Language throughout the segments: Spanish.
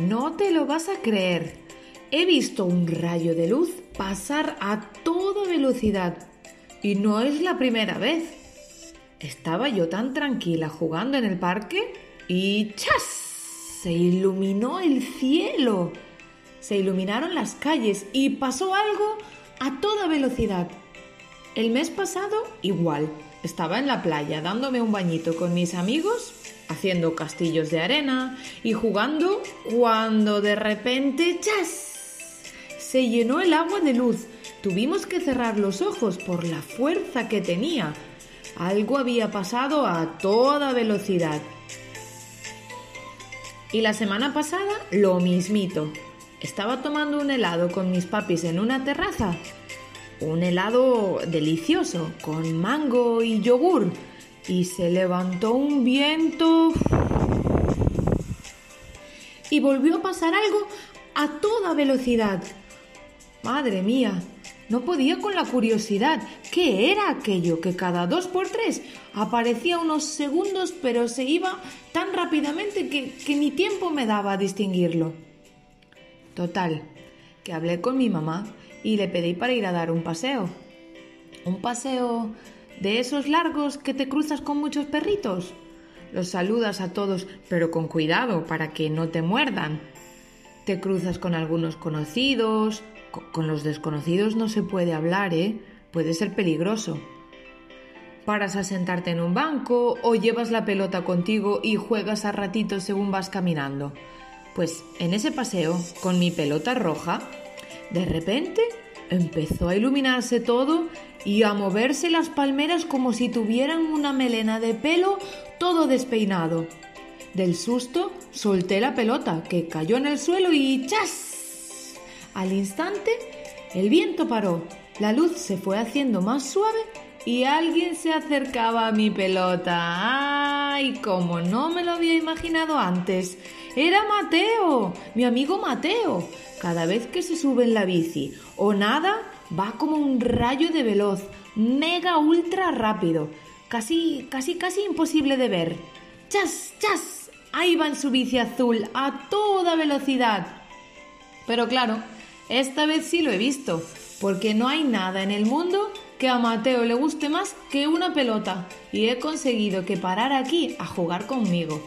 No te lo vas a creer. He visto un rayo de luz pasar a toda velocidad. Y no es la primera vez. Estaba yo tan tranquila jugando en el parque y ¡chas! Se iluminó el cielo. Se iluminaron las calles y pasó algo a toda velocidad. El mes pasado igual. Estaba en la playa dándome un bañito con mis amigos, haciendo castillos de arena y jugando cuando de repente ¡chas! Se llenó el agua de luz. Tuvimos que cerrar los ojos por la fuerza que tenía. Algo había pasado a toda velocidad. Y la semana pasada lo mismito. Estaba tomando un helado con mis papis en una terraza un helado delicioso con mango y yogur y se levantó un viento y volvió a pasar algo a toda velocidad. Madre mía, no podía con la curiosidad. ¿Qué era aquello que cada dos por tres aparecía unos segundos pero se iba tan rápidamente que, que ni tiempo me daba a distinguirlo? Total, que hablé con mi mamá y le pedí para ir a dar un paseo. Un paseo de esos largos que te cruzas con muchos perritos. Los saludas a todos, pero con cuidado para que no te muerdan. Te cruzas con algunos conocidos. Con los desconocidos no se puede hablar, ¿eh? Puede ser peligroso. Paras a sentarte en un banco o llevas la pelota contigo y juegas a ratitos según vas caminando. Pues en ese paseo, con mi pelota roja, de repente empezó a iluminarse todo y a moverse las palmeras como si tuvieran una melena de pelo todo despeinado. Del susto solté la pelota, que cayó en el suelo y ¡chas! Al instante, el viento paró, la luz se fue haciendo más suave y alguien se acercaba a mi pelota. ¡Ay! Como no me lo había imaginado antes. Era Mateo, mi amigo Mateo. Cada vez que se sube en la bici o nada, va como un rayo de veloz, mega ultra rápido, casi, casi, casi imposible de ver. ¡Chas, chas! Ahí va en su bici azul a toda velocidad. Pero claro, esta vez sí lo he visto, porque no hay nada en el mundo que a Mateo le guste más que una pelota y he conseguido que parara aquí a jugar conmigo.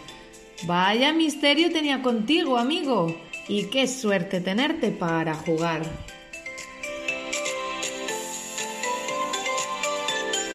Vaya misterio tenía contigo, amigo. Y qué suerte tenerte para jugar.